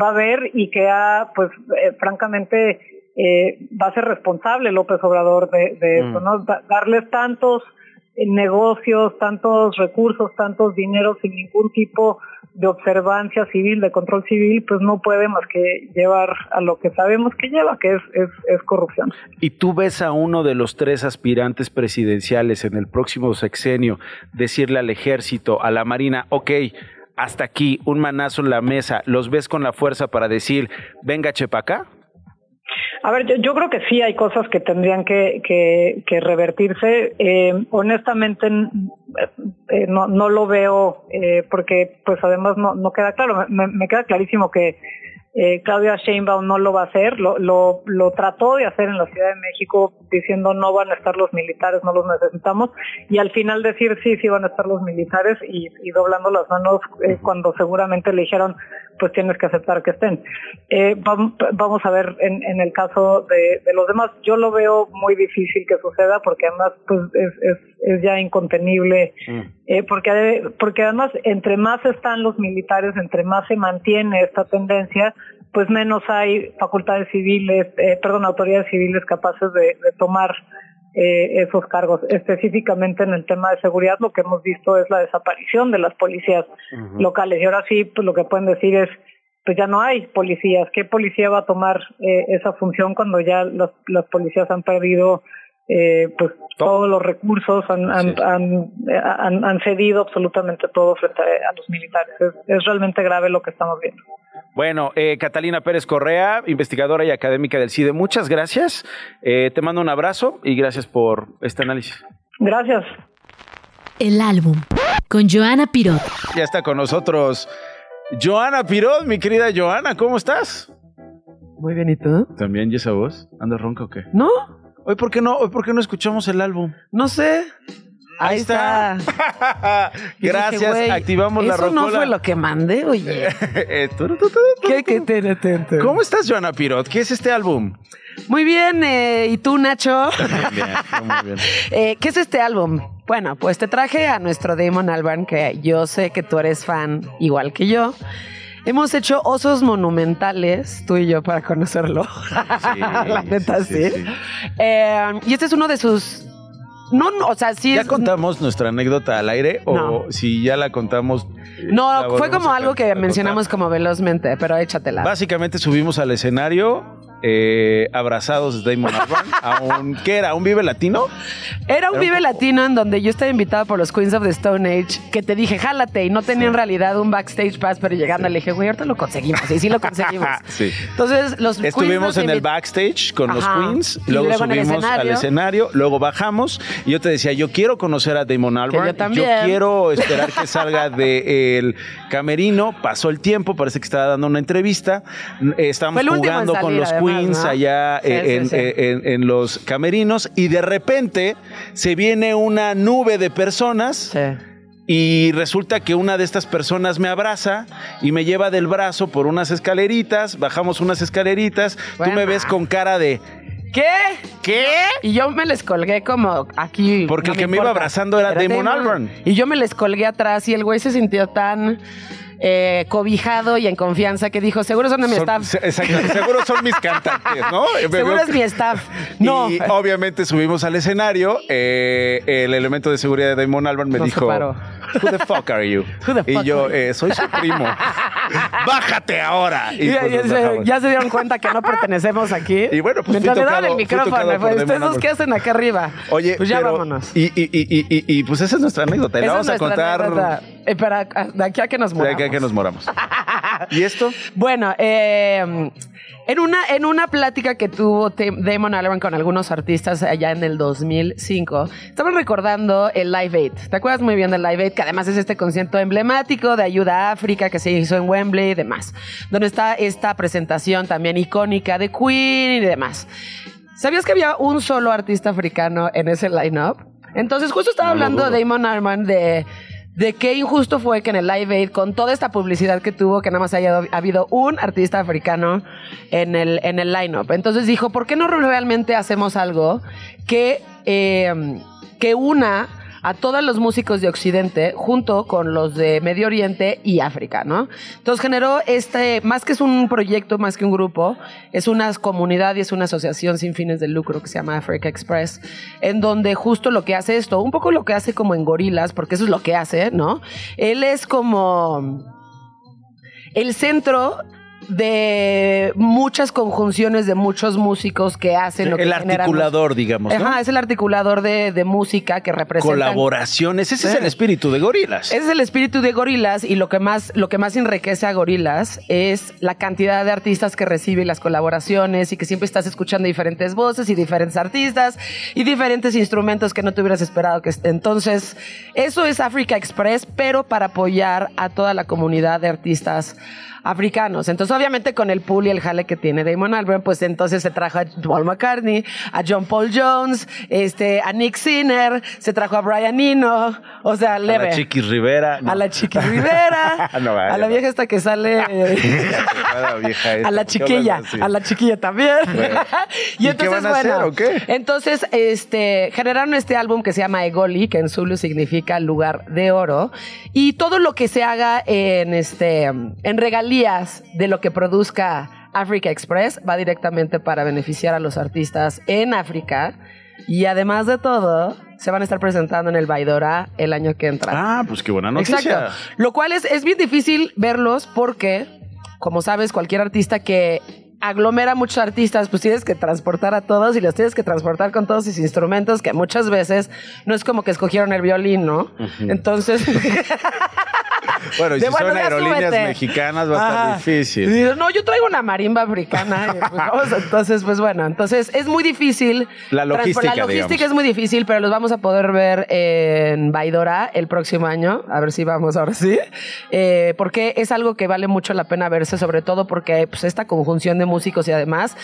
va a haber y que ha pues eh, francamente eh, va a ser responsable López Obrador de, de Mm. eso, ¿no? Da- darles tantos eh, negocios, tantos recursos, tantos dineros sin ningún tipo de observancia civil, de control civil, pues no puede más que llevar a lo que sabemos que lleva, que es, es, es corrupción. y tú ves a uno de los tres aspirantes presidenciales en el próximo sexenio decirle al ejército, a la marina, ok, hasta aquí, un manazo en la mesa, ¿los ves con la fuerza para decir, venga, Chepacá? A ver, yo, yo creo que sí hay cosas que tendrían que, que, que revertirse. Eh, honestamente, n- eh, no, no lo veo eh, porque, pues, además no, queda claro. Me queda clarísimo que eh, Claudia Sheinbaum no lo va a hacer. Lo, lo, lo trató de hacer en la Ciudad de México diciendo no van a estar los militares, no los necesitamos. Y al final decir sí, sí van a estar los militares y, y doblando las manos eh, cuando seguramente le dijeron pues tienes que aceptar que estén. Eh, vam- vamos a ver en, en el caso de, de los demás. Yo lo veo muy difícil que suceda porque además pues es, es, es ya incontenible eh, porque, porque además entre más están los militares, entre más se mantiene esta tendencia, pues menos hay facultades civiles, eh, perdón, autoridades civiles capaces de, de tomar eh, esos cargos. Específicamente en el tema de seguridad, lo que hemos visto es la desaparición de las policías locales. Y ahora sí, pues lo que pueden decir es, pues ya no hay policías. ¿Qué policía va a tomar eh, esa función cuando ya las, las policías han perdido eh, pues todos los recursos, han, han, han, han- han cedido absolutamente todo frente a, a los militares? Es, es realmente grave lo que estamos viendo. Bueno, eh, Catalina Pérez Correa, investigadora y académica del CIDE, muchas gracias. Eh, te mando un abrazo y gracias por este análisis. Gracias. El álbum con Joana Pirot. Ya está con nosotros Joana Pirot, mi querida Joana, ¿cómo estás? Muy bien, ¿y tú? ¿También, y esa voz? ¿Andas ronca o qué? ¿No? ¿Hoy por qué no? ¿Hoy por qué no escuchamos el álbum? No sé. Ahí, está. Gracias, dije, activamos la Eso no rocola. fue lo que mandé, oye. Eh, ¿Qué, qué, te, te, te, te. ¿Cómo estás, Joana Pirot? ¿Qué es este álbum? Muy bien, eh, ¿y tú, Nacho? Bien, muy bien. Eh, ¿Qué es este álbum? Bueno, pues te traje a nuestro Damon Albarn, que yo sé que tú eres fan igual que yo. Hemos hecho osos monumentales, tú y yo, para conocerlo. La neta, sí. Eh, y este es uno de sus... No, no, o sea, sí ¿Ya es... contamos nuestra anécdota al aire o No. si ya la contamos? la No, fue como algo que mencionamos como velozmente, pero échatela. Básicamente subimos al escenario eh, abrazados de Damon Albarn a un... ¿Qué era? ¿Un Vive Latino? Era un Vive Latino en donde yo estaba invitada por los Queens of the Stone Age, que te dije, jálate, y no tenía en realidad un backstage pass, pero llegando le dije, güey, ahorita lo conseguimos, y sí lo conseguimos. sí. Entonces, los Estuvimos en el backstage con los. Queens, luego, subimos al escenario. luego bajamos y yo te decía, yo quiero conocer a Damon Albarn, yo también. quiero esperar que salga del camerino, pasó el tiempo, parece que estaba dando una entrevista, eh, estábamos jugando con los además, Queens ¿no? allá Sí, eh, sí, en, sí. en- en los camerinos y de repente se viene una nube de personas. Y resulta que una de estas personas me abraza y me lleva del brazo por unas escaleritas, bajamos unas escaleritas, tú me ves con cara de ¿Qué? ¿Qué? Y yo me les colgué como aquí. Porque no el que me iba abrazando era Damon Albarn. Y yo me les colgué atrás y el güey se sintió tan eh, cobijado y en confianza que dijo, seguro son de mi Son- staff. exacto, seguro son mis cantantes, ¿no? Seguro es mi staff. No. Y obviamente subimos al escenario. eh, el elemento de seguridad de Damon Albarn me Nos dijo: separó. Who the fuck are you? y yo, eh, soy su primo. Bájate ahora. Y, pues y nos se- bajamos. ya se dieron cuenta que no pertenecemos aquí. Y bueno, pues Mientras le tocado- el micrófono, pues, ¿ustedes dos qué hacen acá arriba? Oye, pues ya pero- vámonos. Y, pues esa es nuestra anécdota. Y la Esa vamos a contar. Eh, para- de aquí a que nos de moramos. aquí a que nos moramos. ¿Y esto? Bueno, eh, en, una, en una plática que tuvo Damon Albarn con algunos artistas allá en el 2005, estaban recordando el Live Aid. ¿Te acuerdas muy bien del Live Aid? Que además es este concierto emblemático de ayuda a África que se hizo en Wembley y demás. Donde está esta presentación también icónica de Queen y demás. ¿Sabías que había un solo artista africano en ese line-up? Entonces, justo estaba No hablando dudo. Damon Albarn de, de qué injusto fue que en el Live Aid, con toda esta publicidad que tuvo, que nada más haya habido un artista africano en el, en el line-up. Entonces dijo, ¿por qué no realmente hacemos algo que, eh, que una a todos los músicos de Occidente junto con los de Medio Oriente y África, ¿no? Entonces generó este, más que es un proyecto, más que un grupo, es una comunidad y es una asociación sin fines de lucro que se llama Africa Express, en donde justo lo que hace esto, un poco lo que hace como en Gorilas, porque eso es lo que hace, ¿no? Él es como el centro de muchas conjunciones de muchos músicos que hacen lo que El articulador, digamos. ¿no? Ajá, es el articulador de, de música que representa Colaboraciones. Ese es el espíritu de Gorilas. ese es el espíritu de Gorilas y lo que más lo que más enriquece a Gorilas es la cantidad de artistas que recibe y las colaboraciones y que siempre estás escuchando diferentes voces y diferentes artistas y diferentes instrumentos que no te hubieras esperado que entonces eso es Africa Express pero para apoyar a toda la comunidad de artistas africanos. Entonces, obviamente, con el pool y el jale que tiene Damon Albarn, pues entonces se trajo a Paul McCartney, a John Paul Jones, este, a Nick Sinner, se trajo a Brian Eno, o sea, A leve. la Chiquis Rivera. no. A la Chiqui Rivera, No, vaya, a la vieja esta que sale, A la a la ¿por qué chiquilla, a la chiquilla también. Bueno. y ¿Y qué entonces, van a hacer, bueno, o qué? entonces, este, generaron este álbum que se llama Egoli, que en Zulu significa lugar de oro, y todo lo que se haga en este, en regalías de lo que produzca Africa Express va directamente para beneficiar a los artistas en África. Y además de todo, se van a estar presentando en el Baidora el año que entra. Ah, pues qué buena noticia. Exacto. Lo cual es, es bien difícil verlos porque, como sabes, cualquier artista que aglomera muchos artistas, pues tienes que transportar a todos y los tienes que transportar con todos sus instrumentos, que muchas veces no es como que escogieron el violín, ¿no? Entonces... Bueno, y si bueno, son aerolíneas súbete. mexicanas va a estar Ajá. difícil. Y dices, no, yo traigo una marimba africana. Y, pues, vamos, entonces, pues bueno, entonces es muy difícil. La logística, La logística digamos. es muy difícil, pero los vamos a poder ver en Baidora el próximo año. A ver si vamos ahora sí. Eh, porque es algo que vale mucho la pena verse, sobre todo porque pues, esta conjunción de músicos y además.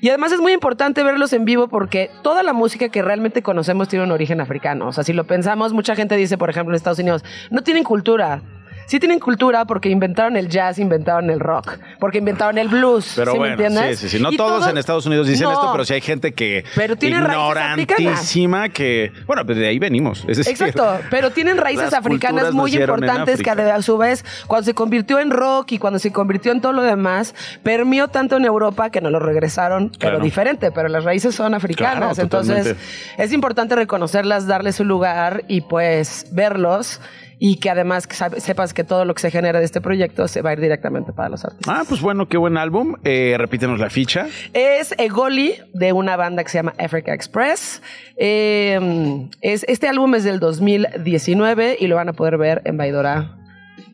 Y además es muy importante verlos en vivo porque toda la música que realmente conocemos tiene un origen africano. O sea, si lo pensamos, mucha gente dice, por ejemplo, en Estados Unidos, no tienen cultura. Sí tienen cultura porque inventaron el jazz, inventaron el rock, porque inventaron el blues. Pero ¿sí bueno, me entiendes? sí, sí, sí. No todos todo- en Estados Unidos dicen No. esto, pero sí hay gente que Pero tiene raíces ignorantísima que, bueno, pues de ahí venimos. Es decir, Exacto, pero tienen raíces africanas muy importantes que a su vez, cuando se convirtió en rock y cuando se convirtió en todo lo demás, permeó tanto en Europa que nos lo regresaron, pero Claro. diferente, pero las raíces son africanas. Claro, Entonces, totalmente. es importante reconocerlas, darles su lugar y pues verlos. Y que además que sepas que todo lo que se genera de este proyecto se va a ir directamente para los artistas. Ah, pues bueno, qué buen álbum. Eh, repítenos la ficha. Es Egoli de una banda que se llama Africa Express. Eh, es, este álbum es del 2019 y lo van a poder ver en Baidora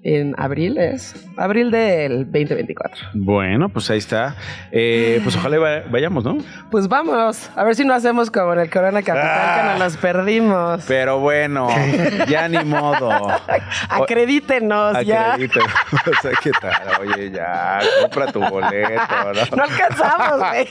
en abril, es abril del 2024. Bueno, pues ahí está. Eh, pues ojalá va- vayamos, ¿no? Pues vamos, a ver si no hacemos como en el Corona Capital que nos los perdimos. Pero bueno, ya ni modo. Acredítenos ya. O sea, ¿qué tal? Oye, ya, compra tu boleto, ¿no? No alcanzamos, güey.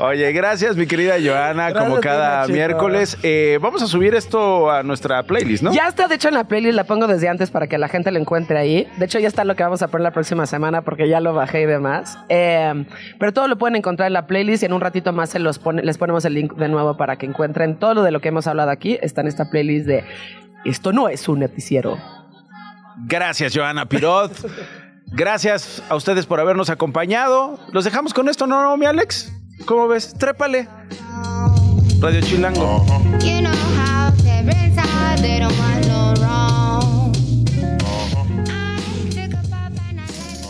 Oye, gracias, mi querida Joana, Gracias como cada miércoles. Eh, vamos a subir esto a nuestra playlist, ¿no? Ya está, de hecho, en la playlist la pongo desde antes para que la gente la encuentre ahí. De hecho, ya está lo que vamos a poner la próxima semana porque ya lo bajé y demás. Eh, pero todo lo pueden encontrar en la playlist y en un ratito más se los pone- les ponemos el link de nuevo para que encuentren todo lo de lo que hemos hablado aquí. Está en esta playlist de Esto no es un noticiero. Gracias, Joana Pirot. Gracias a ustedes por habernos acompañado. Los dejamos con esto, ¿no, no, mi Alex? ¿Cómo ves? Trépale. Radio Chilango. You know how